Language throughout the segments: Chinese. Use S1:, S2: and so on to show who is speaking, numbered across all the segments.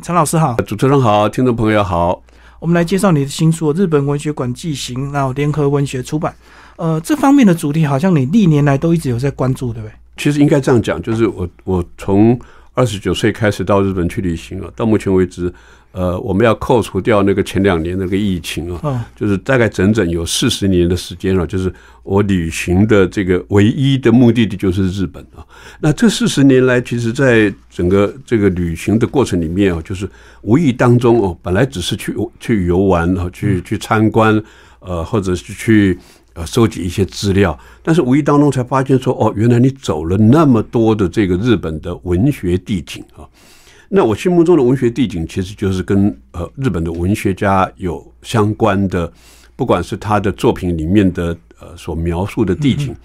S1: 陈老师好，
S2: 主持人好，听众朋友好。
S1: 我们来介绍你的新书《日本文学馆纪行》，然后联合文学出版。呃，这方面的主题好像你历年来都一直有在关注，对不对？
S2: 其实应该这样讲，就是我我从二十九岁开始到日本去旅行了，到目前为止。呃，我们要扣除掉那个前两年那个疫情啊，就是大概整整有四十年的时间了。就是我旅行的这个唯一的目的地就是日本啊。那这四十年来，其实在整个这个旅行的过程里面啊，就是无意当中哦，本来只是去去游玩啊，去去参观，呃，或者是去呃收集一些资料，但是无意当中才发现说，哦，原来你走了那么多的这个日本的文学地景啊。那我心目中的文学地景，其实就是跟呃日本的文学家有相关的，不管是他的作品里面的呃所描述的地景，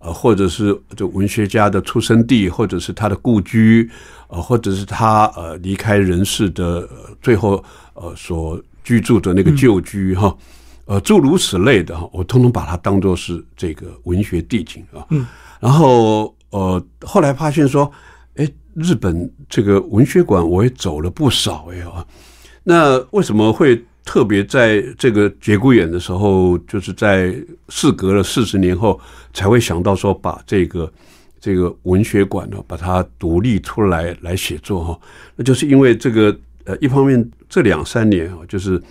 S2: 呃，或者是这文学家的出生地，或者是他的故居，呃，或者是他呃离开人世的最后呃所居住的那个旧居哈，呃，诸如此类的哈，我通通把它当做是这个文学地景啊。嗯，然后呃后来发现说。哎日本这个文学馆我也走了不少哎哦，那为什么会特别在这个节骨眼的时候，就是在事隔了四十年后才会想到说把这个这个文学馆呢，把它独立出来来写作哈？那就是因为这个呃，一方面这两三年啊，就是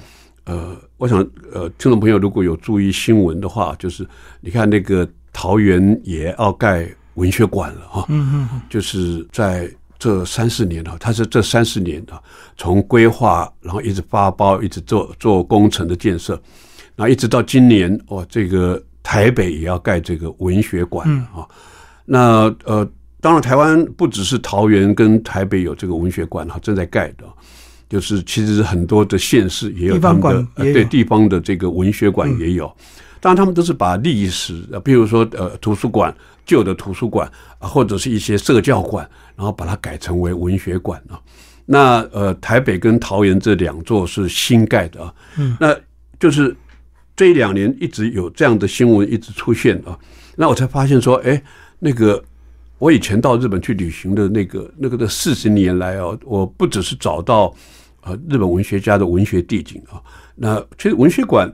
S2: 呃，我想呃，听众朋友如果有注意新闻的话，就是你看那个桃园也要盖。文学馆了哈，嗯嗯，就是在这三四年哈，他是这三四年啊，从规划然后一直发包，一直做做工程的建设，然后一直到今年哦，这个台北也要盖这个文学馆啊。那呃，当然台湾不只是桃园跟台北有这个文学馆哈，正在盖的，就是其实很多的县市也有他们的对地方的这个文学馆也有。当然，他们都是把历史，呃，比如说，呃，图书馆旧的图书馆啊，或者是一些社教馆，然后把它改成为文学馆啊。那呃，台北跟桃园这两座是新盖的啊。嗯，那就是这一两年一直有这样的新闻一直出现啊。那我才发现说，哎，那个我以前到日本去旅行的那个那个的四十年来哦，我不只是找到呃日本文学家的文学地景啊，那其实文学馆。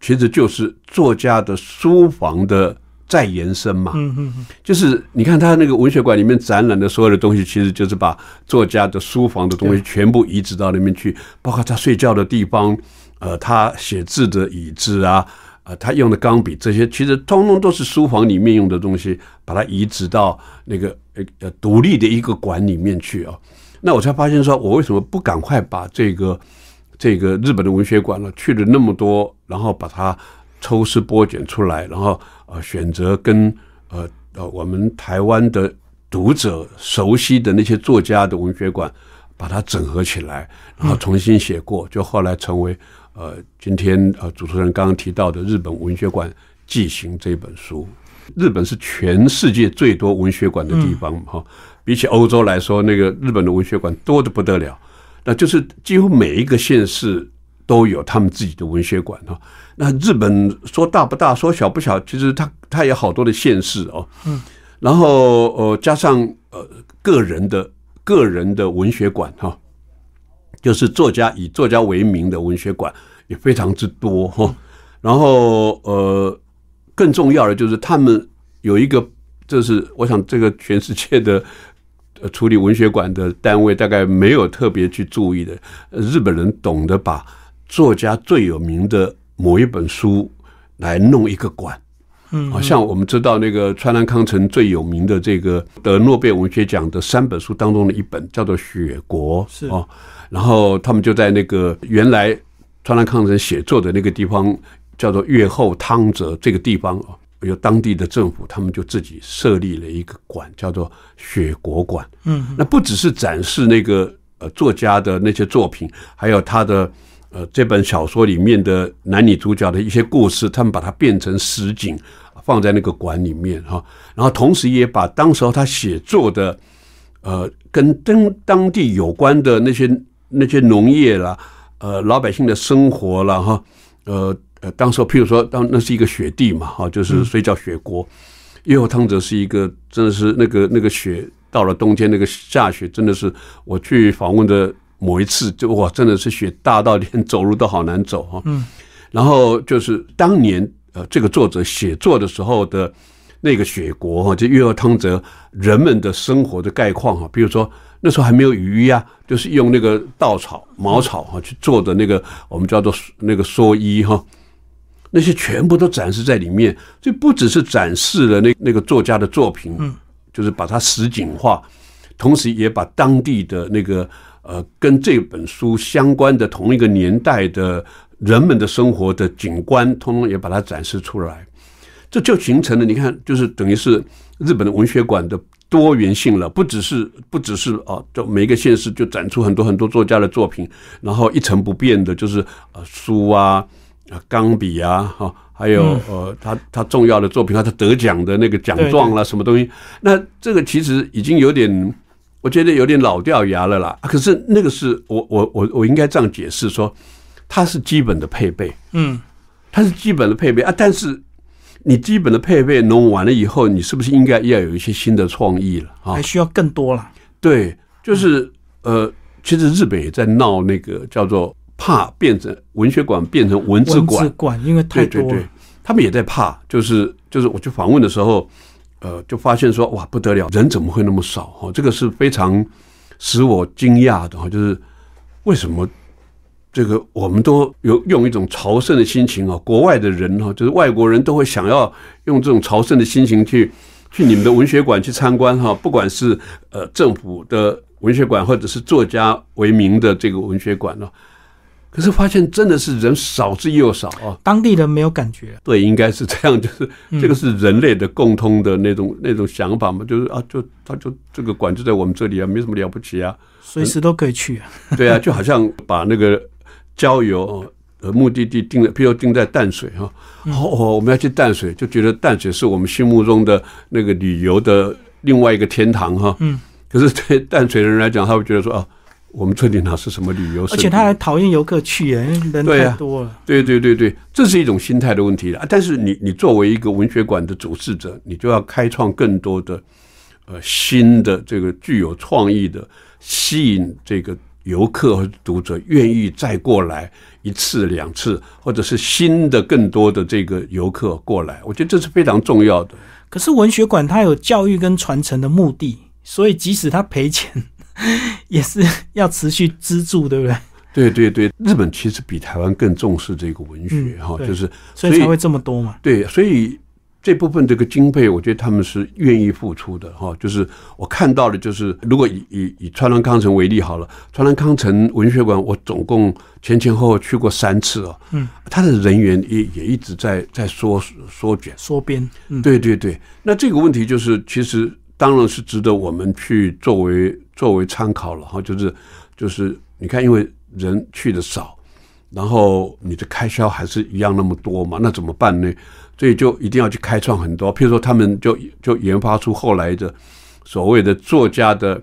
S2: 其实就是作家的书房的再延伸嘛，嗯嗯嗯，就是你看他那个文学馆里面展览的所有的东西，其实就是把作家的书房的东西全部移植到那边去，包括他睡觉的地方，呃，他写字的椅子啊，呃，他用的钢笔这些，其实通通都是书房里面用的东西，把它移植到那个呃呃独立的一个馆里面去啊。那我才发现说，我为什么不赶快把这个。这个日本的文学馆呢，去了那么多，然后把它抽丝剥茧出来，然后呃选择跟呃呃我们台湾的读者熟悉的那些作家的文学馆，把它整合起来，然后重新写过，就后来成为呃今天呃主持人刚刚提到的《日本文学馆记行》这本书。日本是全世界最多文学馆的地方哈，比起欧洲来说，那个日本的文学馆多的不得了。那就是几乎每一个县市都有他们自己的文学馆哈。那日本说大不大，说小不小，其实它它有好多的县市哦。嗯。然后呃，加上呃个人的个人的文学馆哈，就是作家以作家为名的文学馆也非常之多哈。然后呃，更重要的就是他们有一个，就是我想这个全世界的。呃，处理文学馆的单位大概没有特别去注意的。日本人懂得把作家最有名的某一本书来弄一个馆，嗯，好像我们知道那个川南康成最有名的这个得诺贝尔文学奖的三本书当中的一本叫做《雪国》，
S1: 是
S2: 哦，然后他们就在那个原来川南康成写作的那个地方叫做月后汤泽这个地方啊。有当地的政府，他们就自己设立了一个馆，叫做雪国馆。嗯，那不只是展示那个呃作家的那些作品，还有他的呃这本小说里面的男女主角的一些故事，他们把它变成实景，放在那个馆里面哈。然后同时也把当时候他写作的呃跟当当地有关的那些那些农业啦，呃老百姓的生活了哈，呃。呃，当时譬如说，当那是一个雪地嘛，哈，就是所以叫雪国。越后汤泽是一个，真的是那个那个雪到了冬天那个下雪，真的是我去访问的某一次就哇，真的是雪大到连走路都好难走哈。嗯，然后就是当年呃，这个作者写作的时候的那个雪国哈，就月儿汤泽人们的生活的概况哈，比如说那时候还没有雨衣啊，就是用那个稻草、茅草哈去做的那个我们叫做那个蓑衣哈，那些全部都展示在里面，这不只是展示了那那个作家的作品，嗯，就是把它实景化，同时也把当地的那个。呃，跟这本书相关的同一个年代的人们的生活的景观，通通也把它展示出来，这就形成了。你看，就是等于是日本的文学馆的多元性了，不只是不只是啊，就每一个县市就展出很多很多作家的作品，然后一成不变的就是呃书啊、钢笔啊，哈，还有呃他他重要的作品，他得奖的那个奖状啦，什么东西，那这个其实已经有点。我觉得有点老掉牙了啦，可是那个是我我我我应该这样解释说，它是基本的配备，嗯，它是基本的配备啊。但是你基本的配备弄完了以后，你是不是应该要有一些新的创意了啊？
S1: 还需要更多了。
S2: 对，就是呃，其实日本也在闹那个叫做怕变成文学馆变成文字馆，
S1: 馆因为太多了，
S2: 他们也在怕，就是就是我去访问的时候。呃，就发现说哇不得了，人怎么会那么少哈？这个是非常使我惊讶的哈，就是为什么这个我们都有用一种朝圣的心情啊？国外的人哈，就是外国人都会想要用这种朝圣的心情去去你们的文学馆去参观哈，不管是呃政府的文学馆或者是作家为名的这个文学馆呢。可是发现真的是人少之又少啊！
S1: 当地人没有感觉。
S2: 对，应该是这样，就是这个是人类的共通的那种那种想法嘛，就是啊，就他就这个馆就在我们这里啊，没什么了不起啊，
S1: 随时都可以去啊。
S2: 对啊，就好像把那个郊游呃目的地定了，比如定在淡水哈，哦，我们要去淡水，就觉得淡水是我们心目中的那个旅游的另外一个天堂哈。嗯。可是对淡水的人来讲，他会觉得说啊。我们这里哪是什么旅游？
S1: 而且他还讨厌游客去耶，人太多了。
S2: 对对对对，这是一种心态的问题了。但是你你作为一个文学馆的主事者，你就要开创更多的呃新的这个具有创意的，吸引这个游客和读者愿意再过来一次两次，或者是新的更多的这个游客过来。我觉得这是非常重要的。
S1: 可是文学馆它有教育跟传承的目的，所以即使他赔钱。也是要持续资助，对不对？
S2: 对对对，日本其实比台湾更重视这个文学哈，就是
S1: 所以才会这么多嘛。
S2: 对，所以这部分这个经费，我觉得他们是愿意付出的哈。就是我看到的，就是如果以以以川南康城为例好了，川南康城文学馆，我总共前前后后去过三次哦。嗯，他的人员也也一直在在缩缩减
S1: 缩编。
S2: 嗯，对对对。那这个问题就是，其实当然是值得我们去作为。作为参考了哈，就是就是你看，因为人去的少，然后你的开销还是一样那么多嘛，那怎么办呢？所以就一定要去开创很多，譬如说他们就就研发出后来的所谓的作家的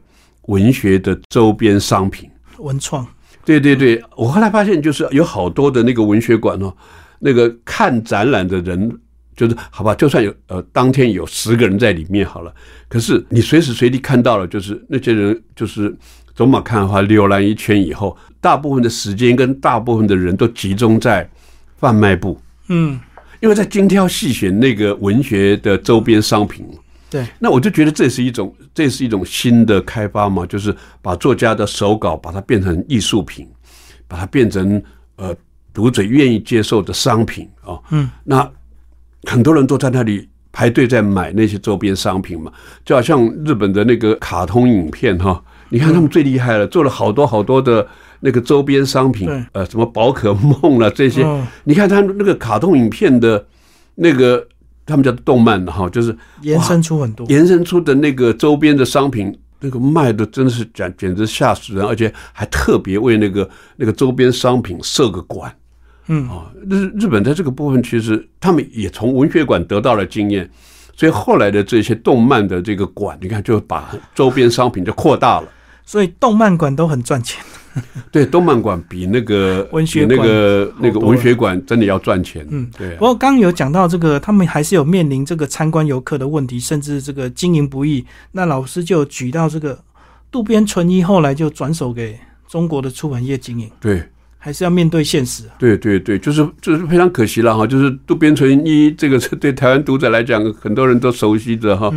S2: 文学的周边商品，
S1: 文创。
S2: 对对对，我后来发现就是有好多的那个文学馆哦，那个看展览的人。就是好吧，就算有呃，当天有十个人在里面好了，可是你随时随地看到了，就是那些人就是走马看花浏览一圈以后，大部分的时间跟大部分的人都集中在贩卖部，嗯，因为在精挑细选那个文学的周边商品，
S1: 对，
S2: 那我就觉得这是一种这是一种新的开发嘛，就是把作家的手稿把它变成艺术品，把它变成呃读者愿意接受的商品啊，嗯，那。很多人都在那里排队在买那些周边商品嘛，就好像日本的那个卡通影片哈，你看他们最厉害了，做了好多好多的那个周边商品，呃，什么宝可梦了这些，你看他们那个卡通影片的那个，他们叫动漫哈，就是
S1: 延伸出很多，
S2: 延伸出的那个周边的商品，那个卖的真的是简简直吓死人，而且还特别为那个那个周边商品设个馆。嗯啊，日日本在这个部分其实他们也从文学馆得到了经验，所以后来的这些动漫的这个馆，你看就把周边商品就扩大了。
S1: 所以动漫馆都很赚钱。
S2: 对，动漫馆比那个
S1: 文学
S2: 那个那个文学馆真的要赚钱。嗯，对。
S1: 不过刚刚有讲到这个，他们还是有面临这个参观游客的问题，甚至这个经营不易。那老师就举到这个渡边淳一后来就转手给。中国的出版业经营。
S2: 对。
S1: 还是要面对现实。
S2: 对对对，就是就是非常可惜了哈，就是渡边淳一这个是 对台湾读者来讲，很多人都熟悉的哈。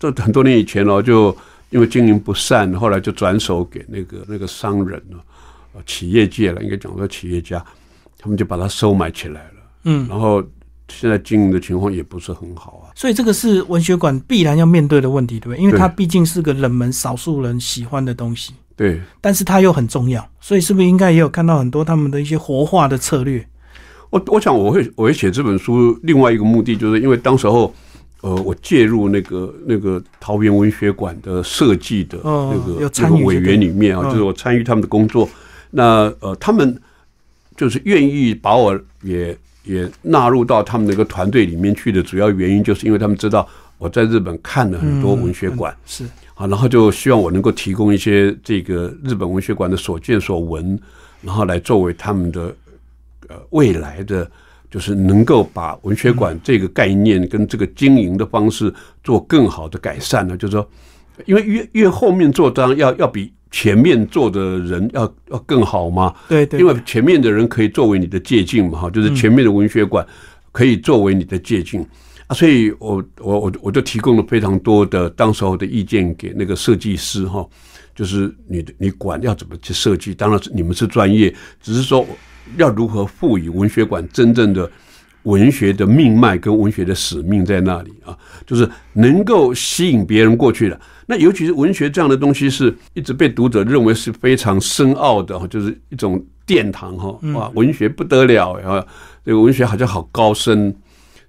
S2: 这很多年以前哦，就因为经营不善，后来就转手给那个那个商人了，企业界了，应该讲说企业家，他们就把它收买起来了。嗯，然后现在经营的情况也不是很好啊。
S1: 所以这个是文学馆必然要面对的问题，对不对？因为它毕竟是个冷门、少数人喜欢的东西。
S2: 对，
S1: 但是它又很重要，所以是不是应该也有看到很多他们的一些活化的策略？
S2: 我我想我会我会写这本书，另外一个目的就是因为当时候，呃，我介入那个那个桃园文学馆的设计的那个那个委员里面啊，就是我参与他们的工作。那呃，他们就是愿意把我也也纳入到他们那个团队里面去的主要原因，就是因为他们知道我在日本看了很多文学馆
S1: 是。
S2: 啊，然后就希望我能够提供一些这个日本文学馆的所见所闻，然后来作为他们的呃未来的，就是能够把文学馆这个概念跟这个经营的方式做更好的改善呢。就是说，因为越越后面做当然要要比前面做的人要要更好嘛。
S1: 对对。
S2: 因为前面的人可以作为你的借鉴嘛，哈，就是前面的文学馆可以作为你的借鉴。所以，我我我我就提供了非常多的当时候的意见给那个设计师哈，就是你你管要怎么去设计，当然你们是专业，只是说要如何赋予文学馆真正的文学的命脉跟文学的使命在那里啊，就是能够吸引别人过去的。那尤其是文学这样的东西，是一直被读者认为是非常深奥的，就是一种殿堂哈，哇，文学不得了啊，这个文学好像好高深，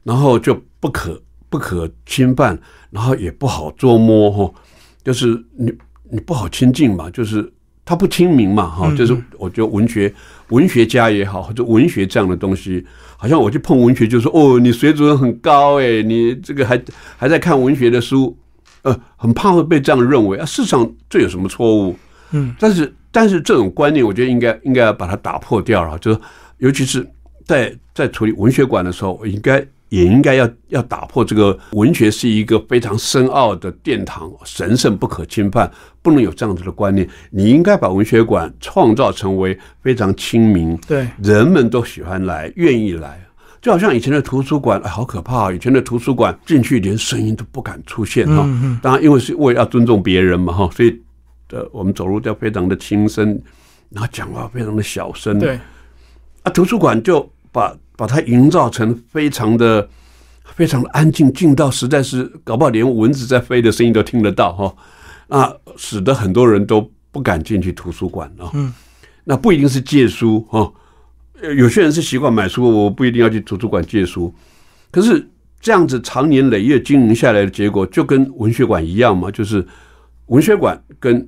S2: 然后就。不可不可侵犯，然后也不好捉摸哈，就是你你不好亲近嘛，就是他不亲民嘛哈，就是我觉得文学文学家也好，或者文学这样的东西，好像我去碰文学，就说哦，你水准很高哎，你这个还还在看文学的书，呃，很怕会被这样认为啊。事实上这有什么错误？嗯，但是但是这种观念，我觉得应该应该要把它打破掉了，就是尤其是在在处理文学馆的时候，应该。也应该要要打破这个文学是一个非常深奥的殿堂，神圣不可侵犯，不能有这样子的观念。你应该把文学馆创造成为非常亲民，
S1: 对
S2: 人们都喜欢来，愿意来。就好像以前的图书馆，好可怕！以前的图书馆进去连声音都不敢出现哈。当然，因为是为要尊重别人嘛哈，所以呃，我们走路要非常的轻声，然后讲话非常的小声。
S1: 对
S2: 啊，图书馆就把。把它营造成非常的、非常的安静，静到实在是搞不好连蚊子在飞的声音都听得到哈。那使得很多人都不敢进去图书馆啊。嗯，那不一定是借书哈，有些人是习惯买书，我不一定要去图书馆借书。可是这样子长年累月经营下来的结果，就跟文学馆一样嘛，就是文学馆跟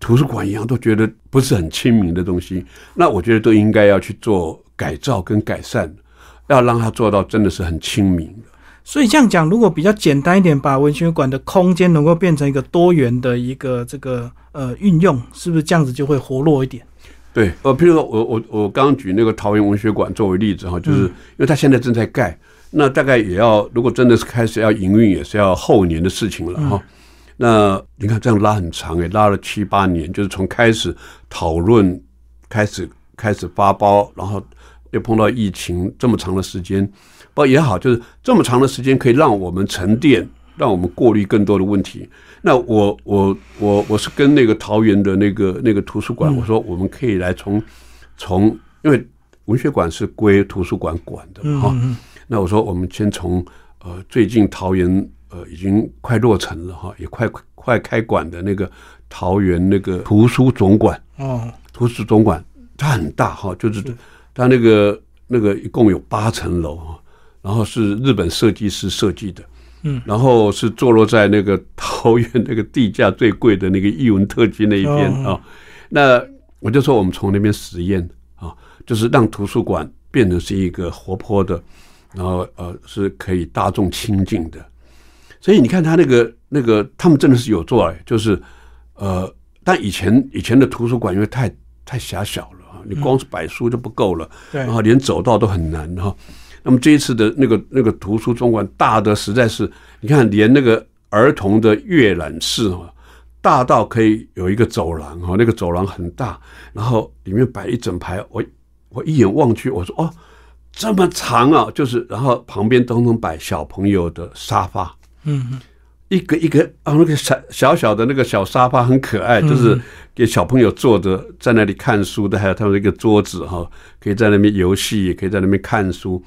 S2: 图书馆一样，都觉得不是很亲民的东西。那我觉得都应该要去做改造跟改善。要让他做到真的是很亲民的，
S1: 所以这样讲，如果比较简单一点，把文学馆的空间能够变成一个多元的一个这个呃运用，是不是这样子就会活络一点？
S2: 对，呃，譬如说我我我刚刚举那个桃园文学馆作为例子哈，就是因为它现在正在盖，那大概也要如果真的是开始要营运，也是要后年的事情了哈。那你看这样拉很长诶，拉了七八年，就是从开始讨论，开始开始发包，然后。又碰到疫情这么长的时间，不也好，就是这么长的时间可以让我们沉淀，让我们过滤更多的问题。那我我我我是跟那个桃园的那个那个图书馆，我说我们可以来从从，因为文学馆是归图书馆管的哈。那我说我们先从呃最近桃园呃已经快落成了哈，也快快开馆的那个桃园那个图书总馆哦，图书总馆它很大哈，就是。它那个那个一共有八层楼啊，然后是日本设计师设计的，嗯，然后是坐落在那个桃园那个地价最贵的那个艺文特区那一边啊。那我就说我们从那边实验啊，就是让图书馆变成是一个活泼的，然后呃是可以大众亲近的。所以你看他那个那个他们真的是有做哎，就是呃，但以前以前的图书馆因为太太狭小了。你光是摆书就不够了，然后连走道都很难哈。那么这一次的那个那个图书总馆大的实在是，你看连那个儿童的阅览室啊，大到可以有一个走廊哈，那个走廊很大，然后里面摆一整排，我我一眼望去，我说哦，这么长啊，就是然后旁边都能摆小朋友的沙发，嗯。一个一个啊，那个小小小的那个小沙发很可爱，就是给小朋友坐着在那里看书的，还有他们一个桌子哈，可以在那边游戏，也可以在那边看书，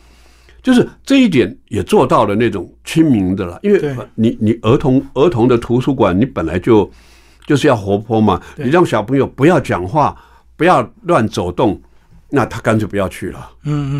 S2: 就是这一点也做到了那种亲民的了。因为你你儿童儿童的图书馆，你本来就就是要活泼嘛，你让小朋友不要讲话，不要乱走动，那他干脆不要去了。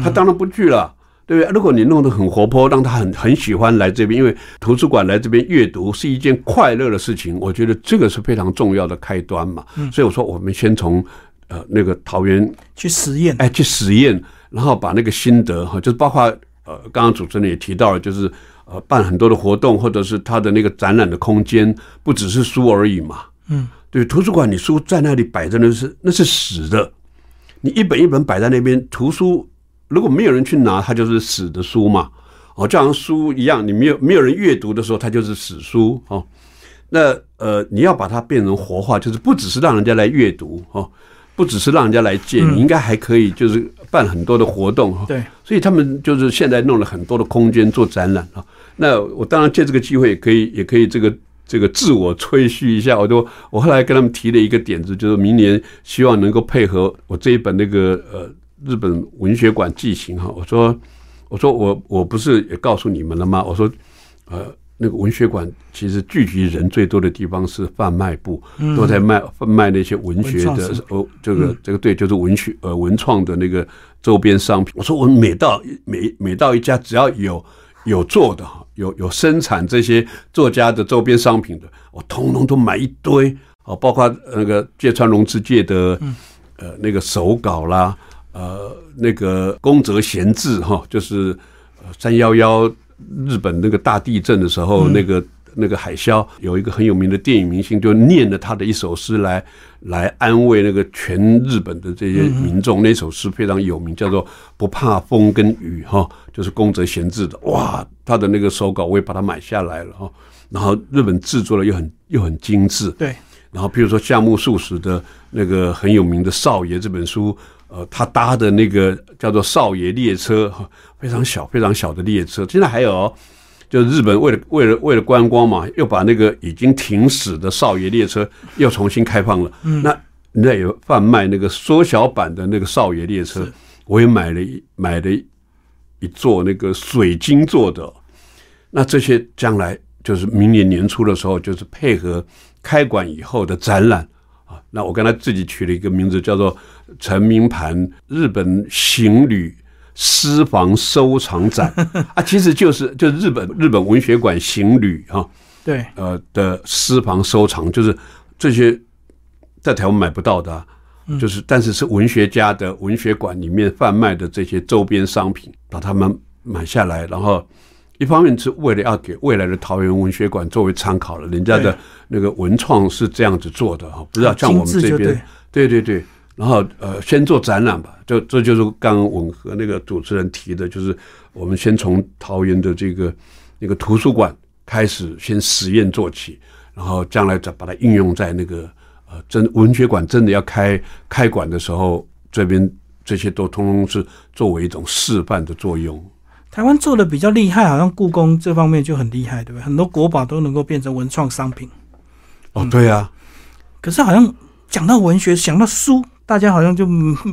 S2: 他当然不去了。对不对？如果你弄得很活泼，让他很很喜欢来这边，因为图书馆来这边阅读是一件快乐的事情，我觉得这个是非常重要的开端嘛。所以我说，我们先从呃那个桃园
S1: 去实验，
S2: 哎，去实验，然后把那个心得哈，就是包括呃，刚刚主持人也提到了，就是呃，办很多的活动，或者是他的那个展览的空间，不只是书而已嘛。嗯，对，图书馆你书在那里摆着那是那是死的，你一本一本摆在那边，图书。如果没有人去拿，它就是死的书嘛，哦，就像书一样，你没有没有人阅读的时候，它就是死书哦。那呃，你要把它变成活化，就是不只是让人家来阅读哦，不只是让人家来借，你应该还可以就是办很多的活动哈。
S1: 对，
S2: 所以他们就是现在弄了很多的空间做展览啊。那我当然借这个机会，也可以也可以这个这个自我吹嘘一下。我就我后来跟他们提了一个点子，就是明年希望能够配合我这一本那个呃。日本文学馆寄行哈，我说，我说我我不是也告诉你们了吗？我说，呃，那个文学馆其实聚集人最多的地方是贩卖部，都在卖卖那些文学的哦，这个这个对，就是文学呃文创的那个周边商品。我说我每到每每到一家，只要有有做的有有生产这些作家的周边商品的，我通通都买一堆哦，包括那个芥川龙之介的呃那个手稿啦。呃，那个宫泽贤治哈，就是三幺幺日本那个大地震的时候，那个那个海啸，有一个很有名的电影明星就念了他的一首诗来来安慰那个全日本的这些民众。那首诗非常有名，叫做《不怕风跟雨》哈，就是宫泽贤治的。哇，他的那个手稿我也把它买下来了哈。然后日本制作的又很又很精致。
S1: 对。
S2: 然后比如说夏目漱石的那个很有名的《少爷》这本书。呃，他搭的那个叫做少爷列车，非常小、非常小的列车。现在还有，就日本为了为了为了观光嘛，又把那个已经停驶的少爷列车又重新开放了。嗯，那那有贩卖那个缩小版的那个少爷列车，我也买了一买了一座那个水晶做的。那这些将来就是明年年初的时候，就是配合开馆以后的展览啊。那我跟他自己取了一个名字，叫做。陈明盘日本行旅私房收藏展 啊，其实就是就是日本日本文学馆行旅哈，
S1: 对，
S2: 呃的私房收藏，就是这些在台湾买不到的，就是但是是文学家的文学馆里面贩卖的这些周边商品，把他们买下来，然后一方面是为了要给未来的桃园文学馆作为参考了，人家的那个文创是这样子做的哈，不知道像我们这边，对对对。然后呃，先做展览吧，就这就是刚刚吻合那个主持人提的，就是我们先从桃园的这个那个图书馆开始，先实验做起，然后将来再把它应用在那个呃真文学馆真的要开开馆的时候，这边这些都通通是作为一种示范的作用。
S1: 台湾做的比较厉害，好像故宫这方面就很厉害，对不对？很多国宝都能够变成文创商品。
S2: 哦，对呀。
S1: 可是好像讲到文学，想到书。大家好像就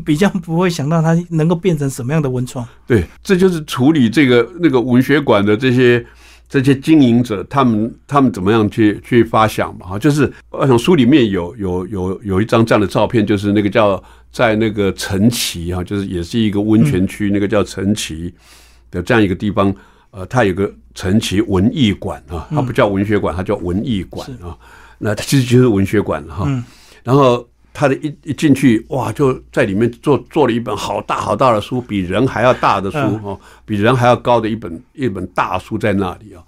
S1: 比较不会想到它能够变成什么样的文创。
S2: 对，这就是处理这个那个文学馆的这些这些经营者，他们他们怎么样去去发想嘛？哈，就是我想书里面有有有有一张这样的照片，就是那个叫在那个陈奇哈，就是也是一个温泉区，那个叫陈奇的这样一个地方，呃，它有个陈奇文艺馆啊，它不叫文学馆，它叫文艺馆啊，那它其实就是文学馆哈，然后。他的一一进去，哇，就在里面做做了一本好大好大的书，比人还要大的书哦，比人还要高的一本一本大书在那里啊，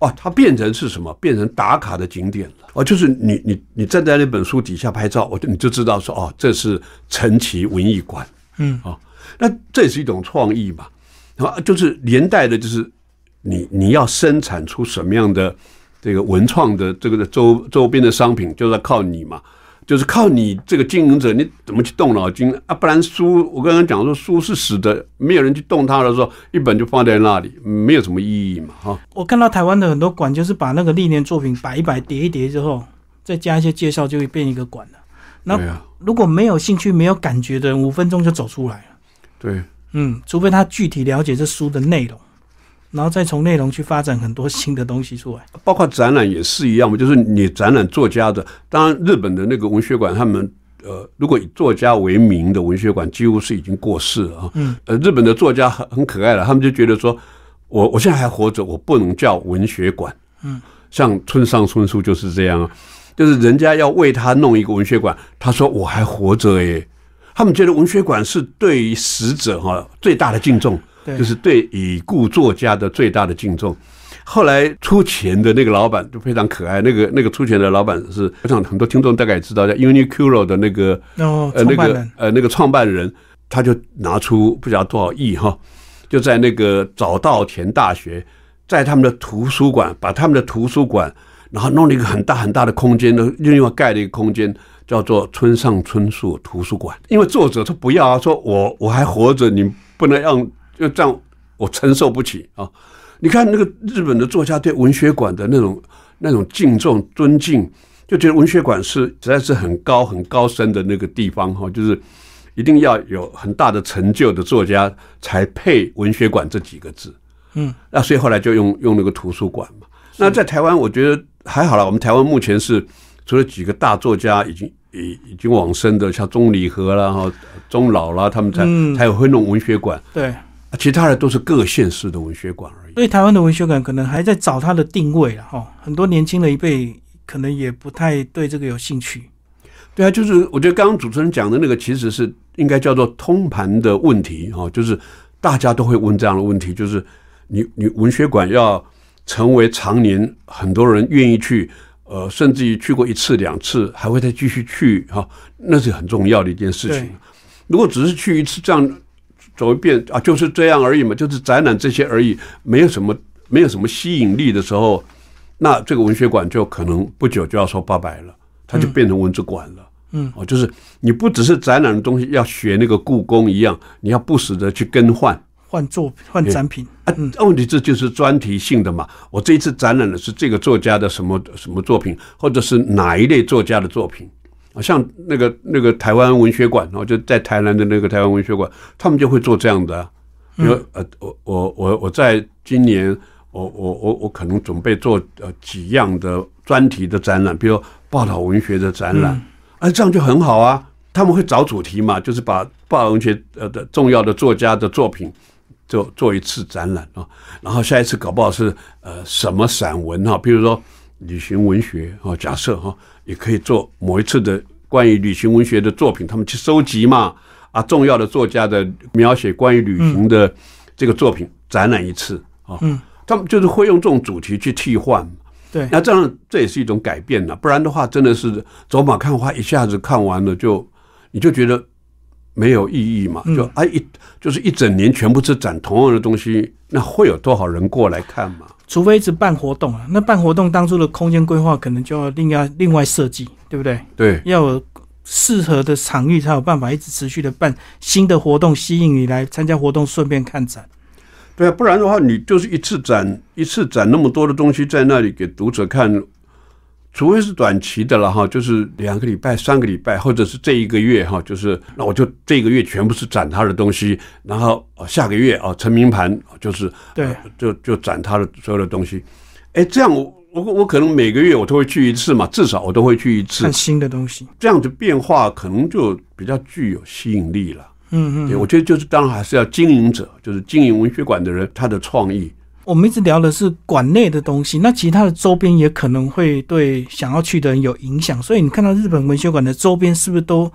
S2: 哇，它变成是什么？变成打卡的景点了。哦，就是你你你站在那本书底下拍照，我就你就知道说哦，这是陈奇文艺馆，嗯。哦，那这也是一种创意嘛，啊，就是连带的，就是你你要生产出什么样的这个文创的这个周周边的商品，就是要靠你嘛。就是靠你这个经营者，你怎么去动脑筋啊？不然书，我刚刚讲说书是死的，没有人去动它的时候，一本就放在那里，没有什么意义嘛，哈。
S1: 我看到台湾的很多馆，就是把那个历年作品摆一摆、叠一叠之后，再加一些介绍，就会变一个馆了。那如果没有兴趣、没有感觉的人，五分钟就走出来了。
S2: 对，
S1: 嗯，除非他具体了解这书的内容。然后再从内容去发展很多新的东西出来，
S2: 包括展览也是一样嘛。就是你展览作家的，当然日本的那个文学馆，他们呃，如果以作家为名的文学馆，几乎是已经过世了啊。嗯。呃，日本的作家很很可爱了，他们就觉得说，我我现在还活着，我不能叫文学馆。嗯。像村上春树就是这样啊，就是人家要为他弄一个文学馆，他说我还活着诶。他们觉得文学馆是对于死者哈最大的敬重。就是对已故作家的最大的敬重。后来出钱的那个老板就非常可爱，那个那个出钱的老板是，我想很多听众大概也知道，叫 Uniqlo 的那个
S1: 呃那个
S2: 呃那个创办人，他就拿出不知道多少亿哈，就在那个早稻田大学，在他们的图书馆，把他们的图书馆，然后弄了一个很大很大的空间，的另外盖了一个空间，叫做村上春树图书馆。因为作者他不要啊，说我我还活着，你不能让。就这样，我承受不起啊！你看那个日本的作家对文学馆的那种那种敬重、尊敬，就觉得文学馆是实在是很高、很高深的那个地方哈，就是一定要有很大的成就的作家才配“文学馆”这几个字。嗯，那所以后来就用用那个图书馆嘛。那在台湾，我觉得还好了。我们台湾目前是除了几个大作家已经已已经往生的，像钟理和啦、哈钟老啦，他们才才有会弄文学馆。
S1: 对。
S2: 其他的都是各县市的文学馆而已。
S1: 所以台湾的文学馆可能还在找它的定位啊，哈，很多年轻的一辈可能也不太对这个有兴趣。
S2: 对啊，就是我觉得刚刚主持人讲的那个，其实是应该叫做通盘的问题哈，就是大家都会问这样的问题，就是你你文学馆要成为常年很多人愿意去，呃，甚至于去过一次两次还会再继续去哈，那是很重要的一件事情。如果只是去一次这样。走一遍啊，就是这样而已嘛，就是展览这些而已，没有什么，没有什么吸引力的时候，那这个文学馆就可能不久就要说拜拜了，它就变成文字馆了。嗯，哦，就是你不只是展览的东西，要学那个故宫一样，你要不时的去更换，
S1: 换作换展品
S2: 啊。问题这就是专题性的嘛。我这一次展览的是这个作家的什么什么作品，或者是哪一类作家的作品。啊，像那个那个台湾文学馆哦，就在台南的那个台湾文学馆，他们就会做这样的。因为呃，我我我我在今年，我我我我可能准备做呃几样的专题的展览，比如报道文学的展览，啊，这样就很好啊。他们会找主题嘛，就是把报道文学呃的重要的作家的作品做做一次展览啊，然后下一次搞不好是呃什么散文哈，比如说旅行文学啊，假设哈。也可以做某一次的关于旅行文学的作品，他们去收集嘛啊，重要的作家的描写关于旅行的这个作品展览一次啊，嗯，他们就是会用这种主题去替换，
S1: 对，
S2: 那这样这也是一种改变了，不然的话真的是走马看花，一下子看完了就你就觉得没有意义嘛，就啊一就是一整年全部是展同样的东西，那会有多少人过来看嘛？
S1: 除非一直办活动啊，那办活动当初的空间规划可能就要另外另外设计，对不对？
S2: 对，
S1: 要有适合的场域才有办法一直持续的办新的活动，吸引你来参加活动，顺便看展。
S2: 对啊，不然的话，你就是一次展一次展那么多的东西在那里给读者看。除非是短期的了哈，就是两个礼拜、三个礼拜，或者是这一个月哈，就是那我就这个月全部是展他的东西，然后下个月啊成名盘就是
S1: 对，
S2: 就就展他的所有的东西。哎，这样我我我可能每个月我都会去一次嘛，至少我都会去一次
S1: 看新的东西，
S2: 这样子变化可能就比较具有吸引力了。嗯嗯，我觉得就是当然还是要经营者，就是经营文学馆的人他的创意。
S1: 我们一直聊的是馆内的东西，那其他的周边也可能会对想要去的人有影响。所以你看到日本文学馆的周边是不是都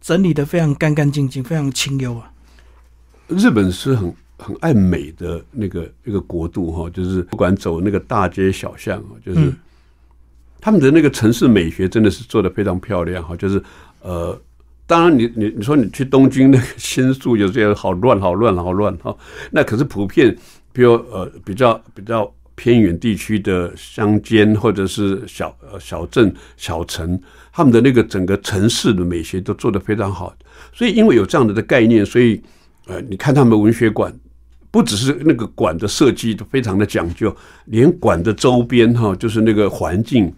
S1: 整理的非常干干净净、非常清幽啊？
S2: 日本是很很爱美的那个一个国度哈，就是不管走那个大街小巷啊，就是他们的那个城市美学真的是做的非常漂亮哈。就是呃，当然你你你说你去东京那个新宿有些好乱好乱好乱哈，那可是普遍。比如呃比较比较偏远地区的乡间或者是小呃小镇小城，他们的那个整个城市的美学都做得非常好。所以因为有这样的的概念，所以呃，你看他们文学馆。不只是那个馆的设计都非常的讲究，连馆的周边哈，就是那个环境，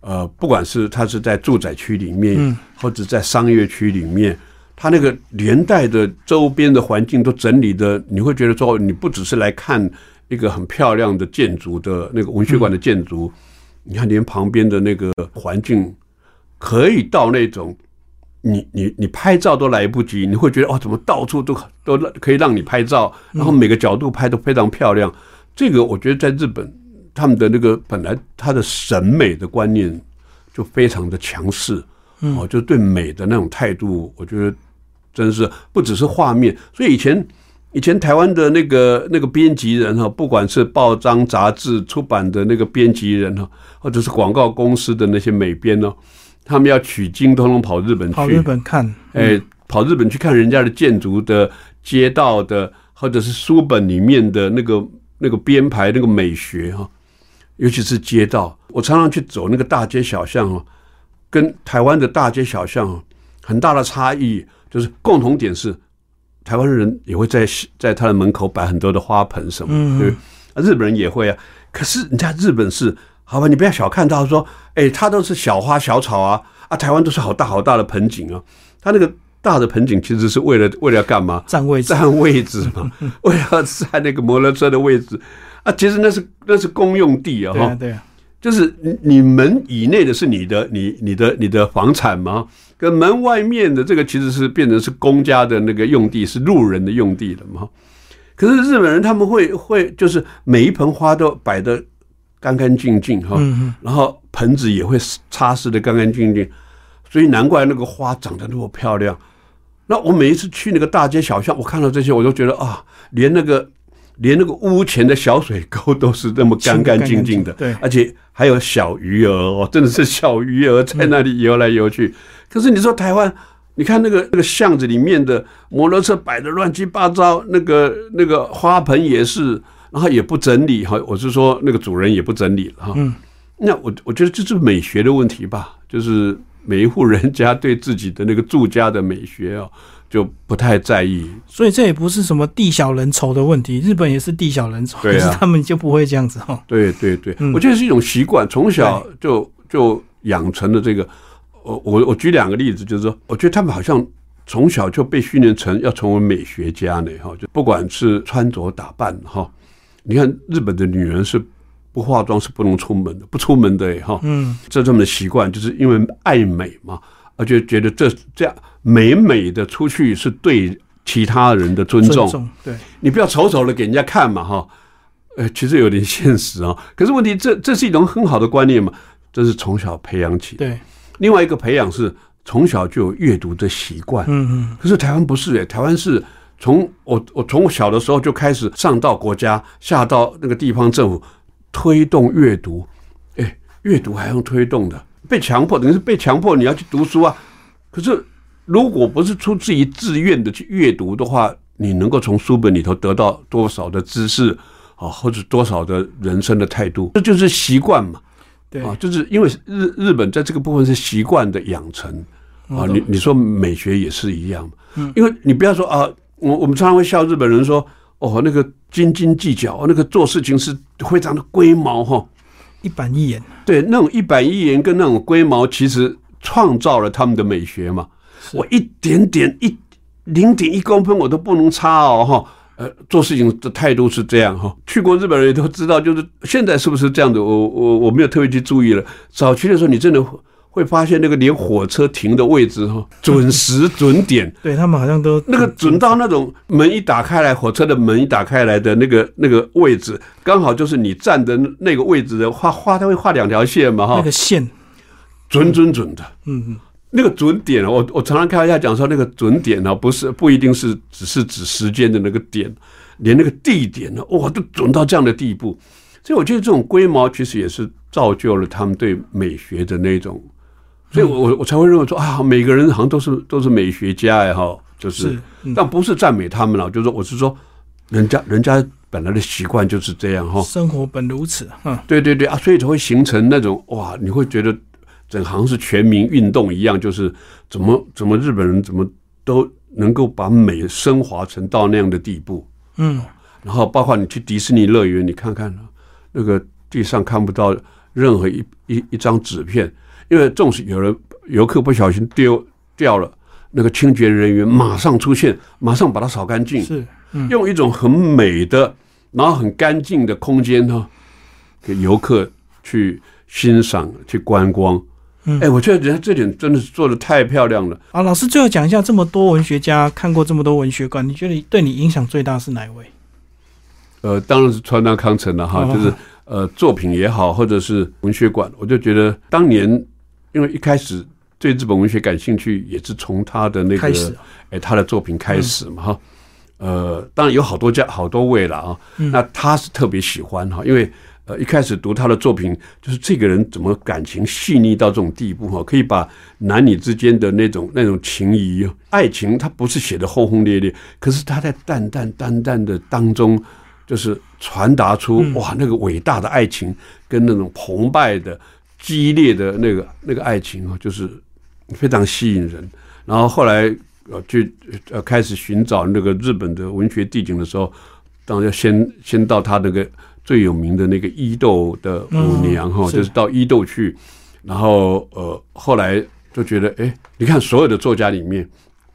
S2: 呃，不管是它是在住宅区里面，或者在商业区里面，它那个连带的周边的环境都整理的，你会觉得说，你不只是来看一个很漂亮的建筑的那个文学馆的建筑，你看连旁边的那个环境，可以到那种。你你你拍照都来不及，你会觉得哦，怎么到处都都可以让你拍照，然后每个角度拍都非常漂亮。这个我觉得在日本，他们的那个本来他的审美的观念就非常的强势，哦，就对美的那种态度，我觉得真是不只是画面。所以以前以前台湾的那个那个编辑人哈，不管是报章杂志出版的那个编辑人哈，或者是广告公司的那些美编呢。他们要取经，通通跑日本去。
S1: 跑日本看，
S2: 哎，跑日本去看人家的建筑的街道的，或者是书本里面的那个那个编排那个美学哈。尤其是街道，我常常去走那个大街小巷哦，跟台湾的大街小巷哦很大的差异，就是共同点是，台湾人也会在在他的门口摆很多的花盆什么，对，日本人也会啊。可是人家日本是。好吧，你不要小看他，说，哎，他都是小花小草啊，啊，台湾都是好大好大的盆景啊，他那个大的盆景其实是为了为了要干嘛？
S1: 占位置，
S2: 占位置嘛，为了占那个摩托车的位置啊，其实那是那是公用地啊，
S1: 哈，对啊，
S2: 就是你门以内的是你的，你你的你的房产吗？跟门外面的这个其实是变成是公家的那个用地，是路人的用地了嘛？可是日本人他们会会就是每一盆花都摆的。干干净净哈，然后盆子也会擦拭的干干净净，所以难怪那个花长得那么漂亮。那我每一次去那个大街小巷，我看到这些，我都觉得啊，连那个连那个屋前的小水沟都是那么干干净净的，
S1: 对，
S2: 而且还有小鱼儿哦，真的是小鱼儿在那里游来游去。可是你说台湾，你看那个那个巷子里面的摩托车摆的乱七八糟，那个那个花盆也是。然后也不整理哈，我是说那个主人也不整理了哈。嗯，那我我觉得这是美学的问题吧，就是每一户人家对自己的那个住家的美学啊，就不太在意。
S1: 所以这也不是什么地小人稠的问题，日本也是地小人稠，
S2: 可
S1: 是他们就不会这样子哈。
S2: 对对对，我觉得是一种习惯，从小就就养成了这个。我我我举两个例子，就是说，我觉得他们好像。从小就被训练成要成为美学家呢，哈，就不管是穿着打扮，哈，你看日本的女人是不化妆是不能出门的，不出门的，哈，嗯，这这么的习惯，就是因为爱美嘛，而且觉得这这样美美的出去是对其他人的尊重，
S1: 对，
S2: 你不要丑丑的给人家看嘛，哈，呃，其实有点现实啊，可是问题这这是一种很好的观念嘛，这是从小培养起，
S1: 对，
S2: 另外一个培养是。从小就有阅读的习惯，嗯嗯，可是台湾不是诶，台湾是从我我从小的时候就开始上到国家，下到那个地方政府推动阅读，哎，阅读还用推动的，被强迫等于是被强迫你要去读书啊。可是如果不是出自于自愿的去阅读的话，你能够从书本里头得到多少的知识啊，或者多少的人生的态度，这就是习惯嘛。
S1: 对。
S2: 啊，就是因为日日本在这个部分是习惯的养成啊，你你说美学也是一样嗯，因为你不要说啊，我我们常常会笑日本人说，哦，那个斤斤计较，那个做事情是非常的龟毛哈，
S1: 一板一眼。
S2: 对，那种一板一眼跟那种龟毛，其实创造了他们的美学嘛。我一点点一零点一公分我都不能差哦哈。呃，做事情的态度是这样哈。去过日本人也都知道，就是现在是不是这样的？我我我没有特别去注意了。早期的时候，你真的会发现那个连火车停的位置哈，准时准点。
S1: 对他们好像都
S2: 那个准到那种门一打开来，火车的门一打开来的那个那个位置，刚好就是你站的那个位置的画画，他会画两条线嘛哈。
S1: 那个线
S2: 准准准的，嗯嗯。那个准点我我常常开玩笑讲说，那个准点呢，不是不一定是只是指时间的那个点，连那个地点呢，哇，都准到这样的地步。所以我觉得这种龟毛其实也是造就了他们对美学的那种，所以我我我才会认为说啊，每个人好像都是都是美学家呀，哈，就是，但不是赞美他们了，就是说我是说，人家人家本来的习惯就是这样哈，
S1: 生活本如此，
S2: 嗯，对对对啊，所以才会形成那种哇，你会觉得整行是全民运动一样，就是怎么怎么日本人怎么都能够把美升华成到那样的地步，嗯，然后包括你去迪士尼乐园，你看看那个地上看不到任何一一一张纸片，因为纵使有人游客不小心丢掉了。那个清洁人员马上出现，马上把它扫干净，
S1: 是
S2: 用一种很美的，然后很干净的空间呢，给游客去欣赏、去观光。哎，我觉得人家这点真的是做的太漂亮了。
S1: 啊，老师最后讲一下，这么多文学家看过这么多文学馆，你觉得对你影响最大是哪一位？
S2: 呃，当然是川端康成了哈，就是呃作品也好，或者是文学馆，我就觉得当年因为一开始。对日本文学感兴趣，也是从他的那个，哎，他的作品开始嘛，哈，呃，当然有好多家好多位了啊，那他是特别喜欢哈，因为呃一开始读他的作品，就是这个人怎么感情细腻到这种地步哈，可以把男女之间的那种那种情谊、爱情，他不是写的轰轰烈烈，可是他在淡淡淡淡的当中，就是传达出哇那个伟大的爱情跟那种澎湃的、激烈的那个那个爱情啊，就是。非常吸引人，然后后来呃去呃开始寻找那个日本的文学地景的时候，当然要先先到他那个最有名的那个伊豆的舞娘哈，就是到伊豆去，然后呃后来就觉得哎，你看所有的作家里面，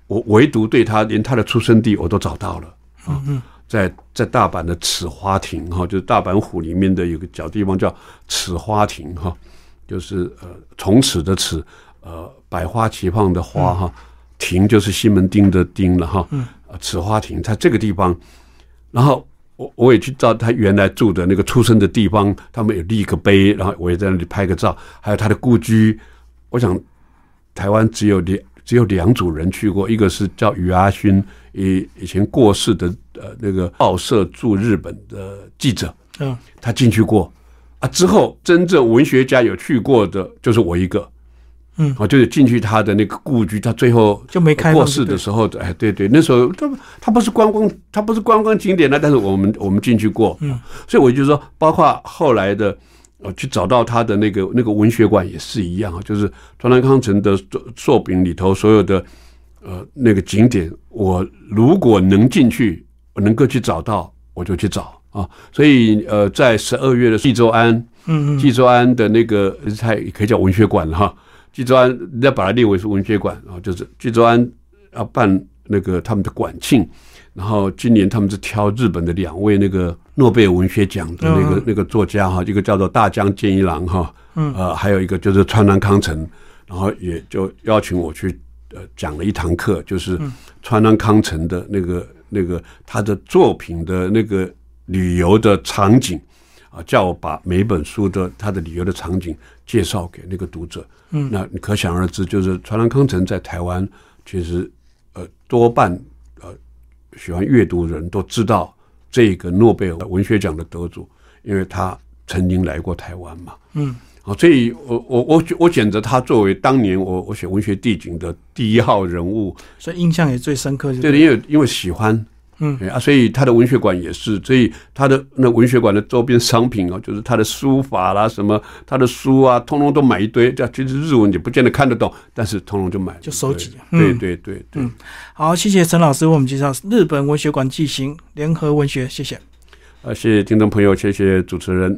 S2: 我唯独对他连他的出生地我都找到了啊，在在大阪的此花亭哈，就是大阪府里面的有个小地方叫此花亭哈，就是呃从此的此。呃，百花齐放的花哈，亭就是西门町的町了哈。嗯，此花亭在这个地方，然后我我也去照他原来住的那个出生的地方，他们也立个碑，然后我也在那里拍个照。还有他的故居，我想台湾只有两只有两组人去过，一个是叫余阿勋，以以前过世的呃那个报社驻日本的记者，嗯，他进去过啊。之后真正文学家有去过的，就是我一个。嗯，啊，就是进去他的那个故居，他最后
S1: 就没开
S2: 过世的时候，哎，对对，那时候他他不是观光，他不是观光景点呢，但是我们我们进去过，嗯，所以我就说，包括后来的，呃，去找到他的那个那个文学馆也是一样啊，就是川南康成的作作品里头所有的呃那个景点，我如果能进去，我能够去找到，我就去找啊，所以呃，在十二月的济州安，嗯嗯，济州安的那个它也可以叫文学馆哈。济州安，人家把它列为是文学馆啊，就是济州安要办那个他们的馆庆，然后今年他们是挑日本的两位那个诺贝尔文学奖的那个那个作家哈，一个叫做大江健一郎哈，呃，还有一个就是川南康成，然后也就邀请我去呃讲了一堂课，就是川南康成的那个那个他的作品的那个旅游的场景。啊，叫我把每本书的他的旅游的场景介绍给那个读者。嗯，那你可想而知，就是川南康成在台湾，其实呃多半呃喜欢阅读的人都知道这个诺贝尔文学奖的得主，因为他曾经来过台湾嘛。嗯，啊，所以我我我我选择他作为当年我我写文学地景的第一号人物，
S1: 所以印象也最深刻。
S2: 对，因为因为喜欢。嗯啊，所以他的文学馆也是，所以他的那文学馆的周边商品哦，就是他的书法啦，什么他的书啊，通通都买一堆。这其实日文你不见得看得懂，但是通通就买，
S1: 就收集。
S2: 对对对对。嗯，
S1: 好，谢谢陈老师为我们介绍日本文学馆进行联合文学，谢谢。
S2: 啊，谢谢听众朋友，谢谢主持人。